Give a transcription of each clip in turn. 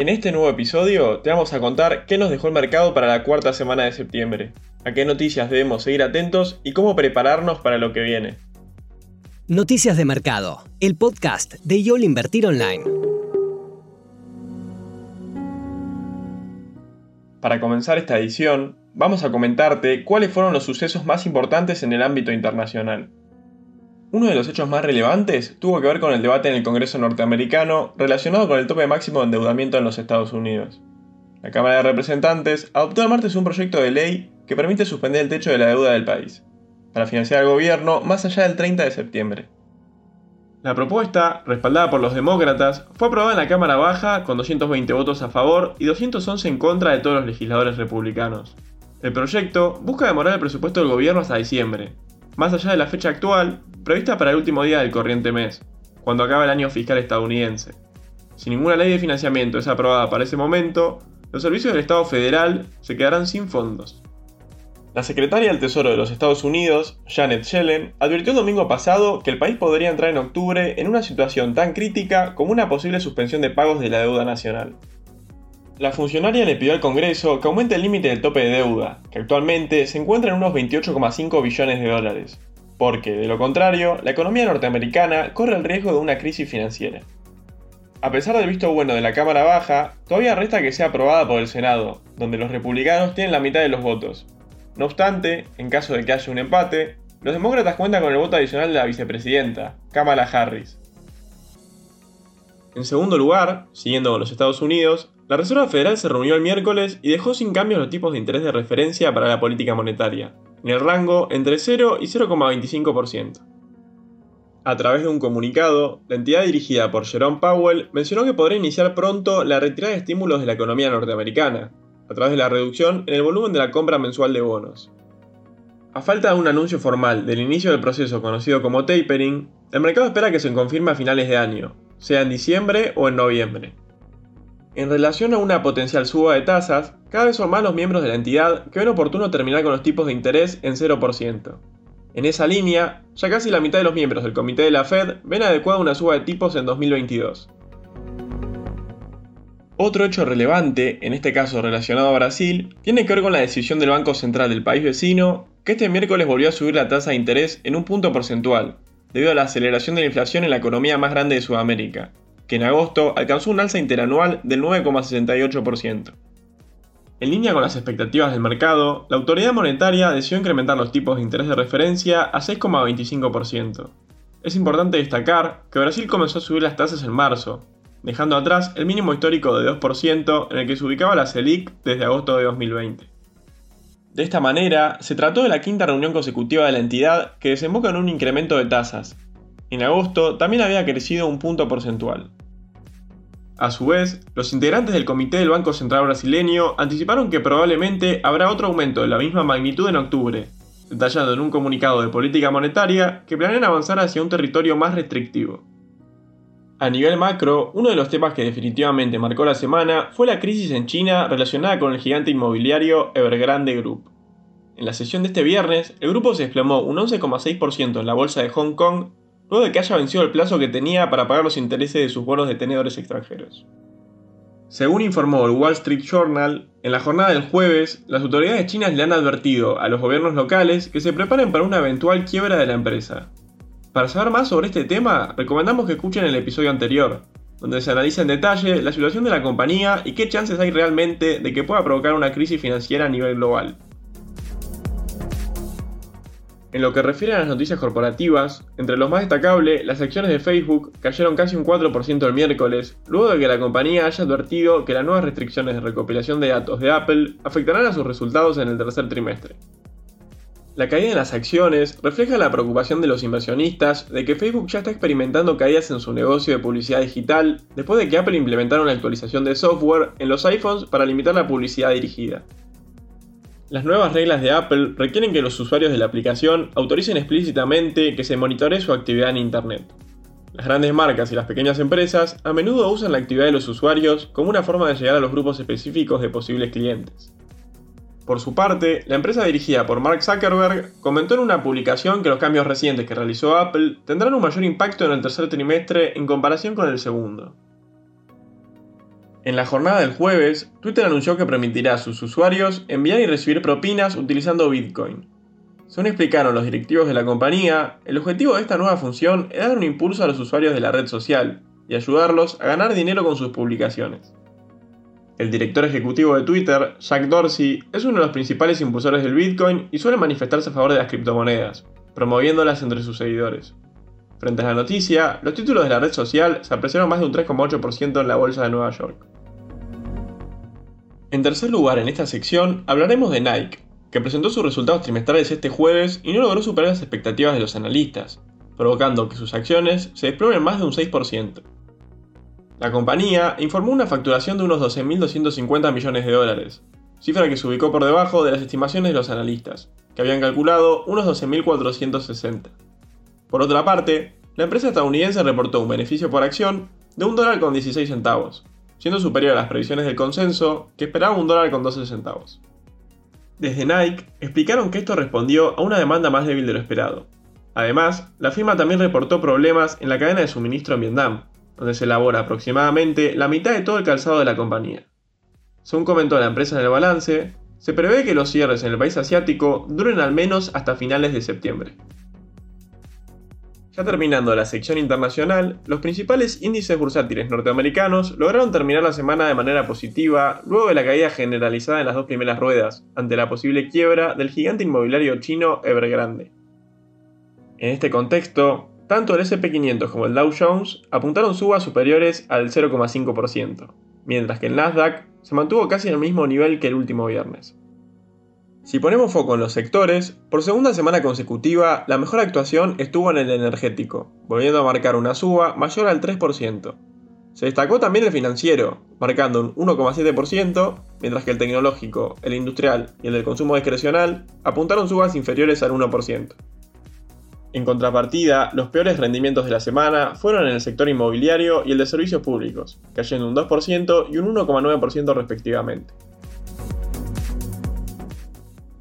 En este nuevo episodio te vamos a contar qué nos dejó el mercado para la cuarta semana de septiembre, a qué noticias debemos seguir atentos y cómo prepararnos para lo que viene. Noticias de Mercado, el podcast de YOL Invertir Online. Para comenzar esta edición, vamos a comentarte cuáles fueron los sucesos más importantes en el ámbito internacional. Uno de los hechos más relevantes tuvo que ver con el debate en el Congreso norteamericano relacionado con el tope máximo de endeudamiento en los Estados Unidos. La Cámara de Representantes adoptó el martes un proyecto de ley que permite suspender el techo de la deuda del país, para financiar al gobierno más allá del 30 de septiembre. La propuesta, respaldada por los demócratas, fue aprobada en la Cámara Baja con 220 votos a favor y 211 en contra de todos los legisladores republicanos. El proyecto busca demorar el presupuesto del gobierno hasta diciembre, más allá de la fecha actual, prevista para el último día del corriente mes, cuando acaba el año fiscal estadounidense. Si ninguna ley de financiamiento es aprobada para ese momento, los servicios del Estado federal se quedarán sin fondos. La secretaria del Tesoro de los Estados Unidos, Janet Yellen, advirtió el domingo pasado que el país podría entrar en octubre en una situación tan crítica como una posible suspensión de pagos de la deuda nacional. La funcionaria le pidió al Congreso que aumente el límite del tope de deuda, que actualmente se encuentra en unos 28,5 billones de dólares, porque, de lo contrario, la economía norteamericana corre el riesgo de una crisis financiera. A pesar del visto bueno de la Cámara Baja, todavía resta que sea aprobada por el Senado, donde los republicanos tienen la mitad de los votos. No obstante, en caso de que haya un empate, los demócratas cuentan con el voto adicional de la vicepresidenta, Kamala Harris. En segundo lugar, siguiendo con los Estados Unidos, la Reserva Federal se reunió el miércoles y dejó sin cambios los tipos de interés de referencia para la política monetaria, en el rango entre 0 y 0,25%. A través de un comunicado, la entidad dirigida por Jerome Powell mencionó que podría iniciar pronto la retirada de estímulos de la economía norteamericana, a través de la reducción en el volumen de la compra mensual de bonos. A falta de un anuncio formal del inicio del proceso conocido como tapering, el mercado espera que se confirme a finales de año, sea en diciembre o en noviembre. En relación a una potencial suba de tasas, cada vez son más los miembros de la entidad que ven oportuno terminar con los tipos de interés en 0%. En esa línea, ya casi la mitad de los miembros del comité de la Fed ven adecuada una suba de tipos en 2022. Otro hecho relevante, en este caso relacionado a Brasil, tiene que ver con la decisión del Banco Central del país vecino, que este miércoles volvió a subir la tasa de interés en un punto porcentual, debido a la aceleración de la inflación en la economía más grande de Sudamérica, que en agosto alcanzó un alza interanual del 9,68%. En línea con las expectativas del mercado, la autoridad monetaria decidió incrementar los tipos de interés de referencia a 6,25%. Es importante destacar que Brasil comenzó a subir las tasas en marzo, dejando atrás el mínimo histórico de 2% en el que se ubicaba la Selic desde agosto de 2020. De esta manera, se trató de la quinta reunión consecutiva de la entidad que desemboca en un incremento de tasas. En agosto también había crecido un punto porcentual. A su vez, los integrantes del Comité del Banco Central brasileño anticiparon que probablemente habrá otro aumento de la misma magnitud en octubre, detallando en un comunicado de política monetaria que planean avanzar hacia un territorio más restrictivo. A nivel macro, uno de los temas que definitivamente marcó la semana fue la crisis en China relacionada con el gigante inmobiliario Evergrande Group. En la sesión de este viernes, el grupo se desplomó un 11,6% en la bolsa de Hong Kong luego de que haya vencido el plazo que tenía para pagar los intereses de sus bonos de tenedores extranjeros. Según informó el Wall Street Journal, en la jornada del jueves, las autoridades chinas le han advertido a los gobiernos locales que se preparen para una eventual quiebra de la empresa. Para saber más sobre este tema, recomendamos que escuchen el episodio anterior, donde se analiza en detalle la situación de la compañía y qué chances hay realmente de que pueda provocar una crisis financiera a nivel global. En lo que refiere a las noticias corporativas, entre los más destacables, las acciones de Facebook cayeron casi un 4% el miércoles, luego de que la compañía haya advertido que las nuevas restricciones de recopilación de datos de Apple afectarán a sus resultados en el tercer trimestre. La caída en las acciones refleja la preocupación de los inversionistas de que Facebook ya está experimentando caídas en su negocio de publicidad digital después de que Apple implementara una actualización de software en los iPhones para limitar la publicidad dirigida. Las nuevas reglas de Apple requieren que los usuarios de la aplicación autoricen explícitamente que se monitoree su actividad en Internet. Las grandes marcas y las pequeñas empresas a menudo usan la actividad de los usuarios como una forma de llegar a los grupos específicos de posibles clientes. Por su parte, la empresa dirigida por Mark Zuckerberg comentó en una publicación que los cambios recientes que realizó Apple tendrán un mayor impacto en el tercer trimestre en comparación con el segundo. En la jornada del jueves, Twitter anunció que permitirá a sus usuarios enviar y recibir propinas utilizando Bitcoin. Según explicaron los directivos de la compañía, el objetivo de esta nueva función es dar un impulso a los usuarios de la red social y ayudarlos a ganar dinero con sus publicaciones. El director ejecutivo de Twitter, Jack Dorsey, es uno de los principales impulsores del Bitcoin y suele manifestarse a favor de las criptomonedas, promoviéndolas entre sus seguidores. Frente a la noticia, los títulos de la red social se apreciaron más de un 3,8% en la bolsa de Nueva York. En tercer lugar en esta sección hablaremos de Nike, que presentó sus resultados trimestrales este jueves y no logró superar las expectativas de los analistas, provocando que sus acciones se desplomen más de un 6%. La compañía informó una facturación de unos 12.250 millones de dólares, cifra que se ubicó por debajo de las estimaciones de los analistas, que habían calculado unos 12.460. Por otra parte, la empresa estadounidense reportó un beneficio por acción de un dólar con 16 centavos, siendo superior a las previsiones del consenso, que esperaba un dólar con 12 centavos. Desde Nike explicaron que esto respondió a una demanda más débil de lo esperado. Además, la firma también reportó problemas en la cadena de suministro en Vietnam, donde se elabora aproximadamente la mitad de todo el calzado de la compañía. Según comentó la empresa en el balance, se prevé que los cierres en el país asiático duren al menos hasta finales de septiembre. Ya terminando la sección internacional, los principales índices bursátiles norteamericanos lograron terminar la semana de manera positiva luego de la caída generalizada en las dos primeras ruedas, ante la posible quiebra del gigante inmobiliario chino Evergrande. En este contexto, tanto el SP500 como el Dow Jones apuntaron subas superiores al 0,5%, mientras que el Nasdaq se mantuvo casi en el mismo nivel que el último viernes. Si ponemos foco en los sectores, por segunda semana consecutiva la mejor actuación estuvo en el energético, volviendo a marcar una suba mayor al 3%. Se destacó también el financiero, marcando un 1,7%, mientras que el tecnológico, el industrial y el del consumo discrecional apuntaron subas inferiores al 1%. En contrapartida, los peores rendimientos de la semana fueron en el sector inmobiliario y el de servicios públicos, cayendo un 2% y un 1,9% respectivamente.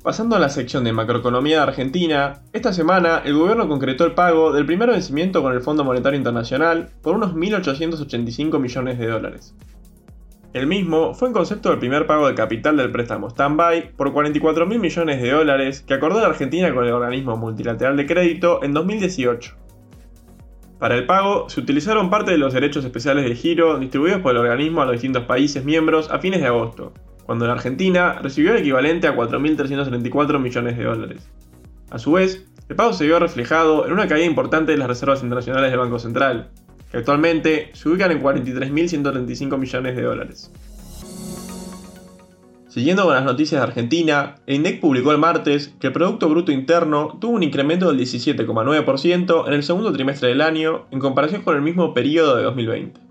Pasando a la sección de macroeconomía de Argentina, esta semana el gobierno concretó el pago del primer vencimiento con el Fondo Monetario Internacional por unos 1.885 millones de dólares. El mismo fue en concepto del primer pago de capital del préstamo Standby por 44.000 millones de dólares que acordó la Argentina con el organismo multilateral de crédito en 2018. Para el pago se utilizaron parte de los derechos especiales de giro distribuidos por el organismo a los distintos países miembros a fines de agosto, cuando la Argentina recibió el equivalente a 4.334 millones de dólares. A su vez, el pago se vio reflejado en una caída importante de las reservas internacionales del Banco Central, que actualmente se ubican en 43.135 millones de dólares. Siguiendo con las noticias de Argentina, el INDEC publicó el martes que el Producto Bruto Interno tuvo un incremento del 17,9% en el segundo trimestre del año en comparación con el mismo periodo de 2020.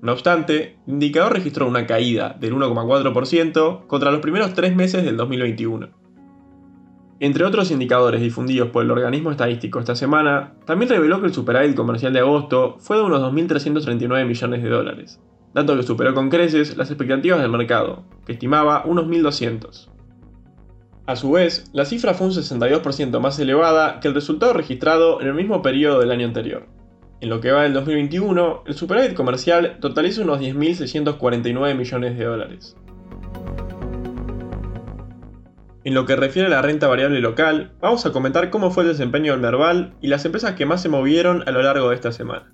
No obstante, el indicador registró una caída del 1,4% contra los primeros tres meses del 2021. Entre otros indicadores difundidos por el organismo estadístico esta semana, también reveló que el superávit comercial de agosto fue de unos 2.339 millones de dólares, dato que superó con creces las expectativas del mercado, que estimaba unos 1.200. A su vez, la cifra fue un 62% más elevada que el resultado registrado en el mismo periodo del año anterior. En lo que va del 2021, el superávit comercial totaliza unos 10.649 millones de dólares. En lo que refiere a la renta variable local, vamos a comentar cómo fue el desempeño del Merval y las empresas que más se movieron a lo largo de esta semana.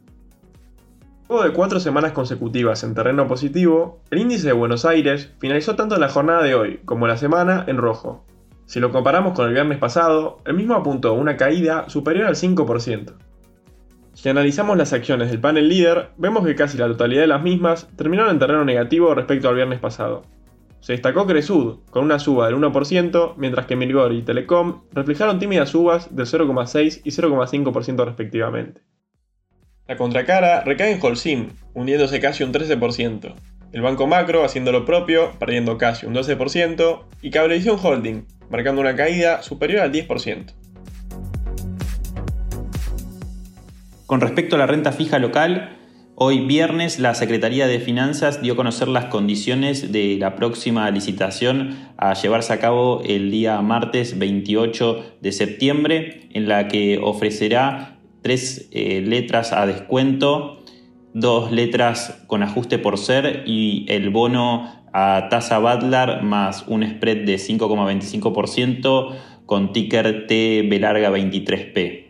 Luego de cuatro semanas consecutivas en terreno positivo, el índice de Buenos Aires finalizó tanto la jornada de hoy como la semana en rojo. Si lo comparamos con el viernes pasado, el mismo apuntó una caída superior al 5%. Si analizamos las acciones del panel líder, vemos que casi la totalidad de las mismas terminaron en terreno negativo respecto al viernes pasado. Se destacó Cresud, con una suba del 1%, mientras que Mirgor y Telecom reflejaron tímidas subas del 0,6 y 0,5% respectivamente. La contracara recae en Holcim, hundiéndose casi un 13%, el Banco Macro haciendo lo propio, perdiendo casi un 12%, y Cablevisión Holding, marcando una caída superior al 10%. Con respecto a la renta fija local, hoy viernes la Secretaría de Finanzas dio a conocer las condiciones de la próxima licitación a llevarse a cabo el día martes 28 de septiembre, en la que ofrecerá tres eh, letras a descuento dos letras con ajuste por ser y el bono a tasa Butler más un spread de 5,25% con ticker T larga 23P.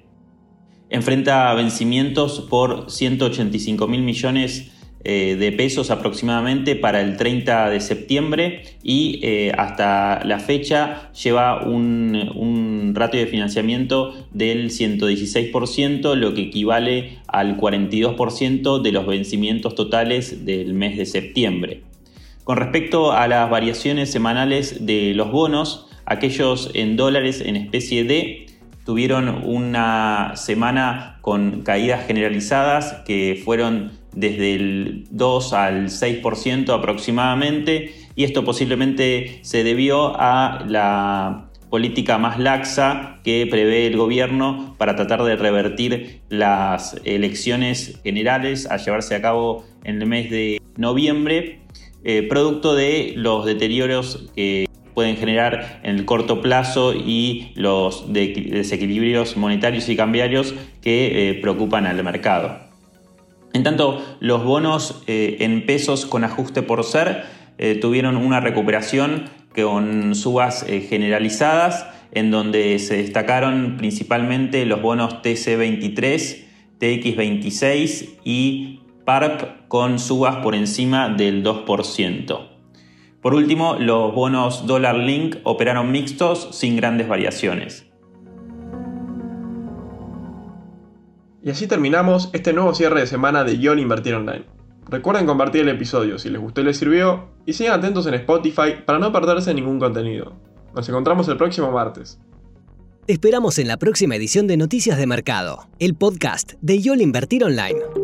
Enfrenta vencimientos por 185 mil millones eh, de pesos aproximadamente para el 30 de septiembre y eh, hasta la fecha lleva un, un, ratio de financiamiento del 116%, lo que equivale al 42% de los vencimientos totales del mes de septiembre. Con respecto a las variaciones semanales de los bonos, aquellos en dólares en especie D tuvieron una semana con caídas generalizadas que fueron desde el 2 al 6% aproximadamente, y esto posiblemente se debió a la política más laxa que prevé el gobierno para tratar de revertir las elecciones generales a llevarse a cabo en el mes de noviembre, eh, producto de los deterioros que pueden generar en el corto plazo y los desequilibrios monetarios y cambiarios que eh, preocupan al mercado. En tanto, los bonos eh, en pesos con ajuste por ser eh, tuvieron una recuperación con subas generalizadas, en donde se destacaron principalmente los bonos TC23, TX26 y PARP con subas por encima del 2%. Por último, los bonos Dollar Link operaron mixtos sin grandes variaciones. Y así terminamos este nuevo cierre de semana de YOL Invertir Online. Recuerden compartir el episodio si les gustó y les sirvió, y sigan atentos en Spotify para no perderse ningún contenido. Nos encontramos el próximo martes. Te esperamos en la próxima edición de Noticias de Mercado, el podcast de YOL Invertir Online.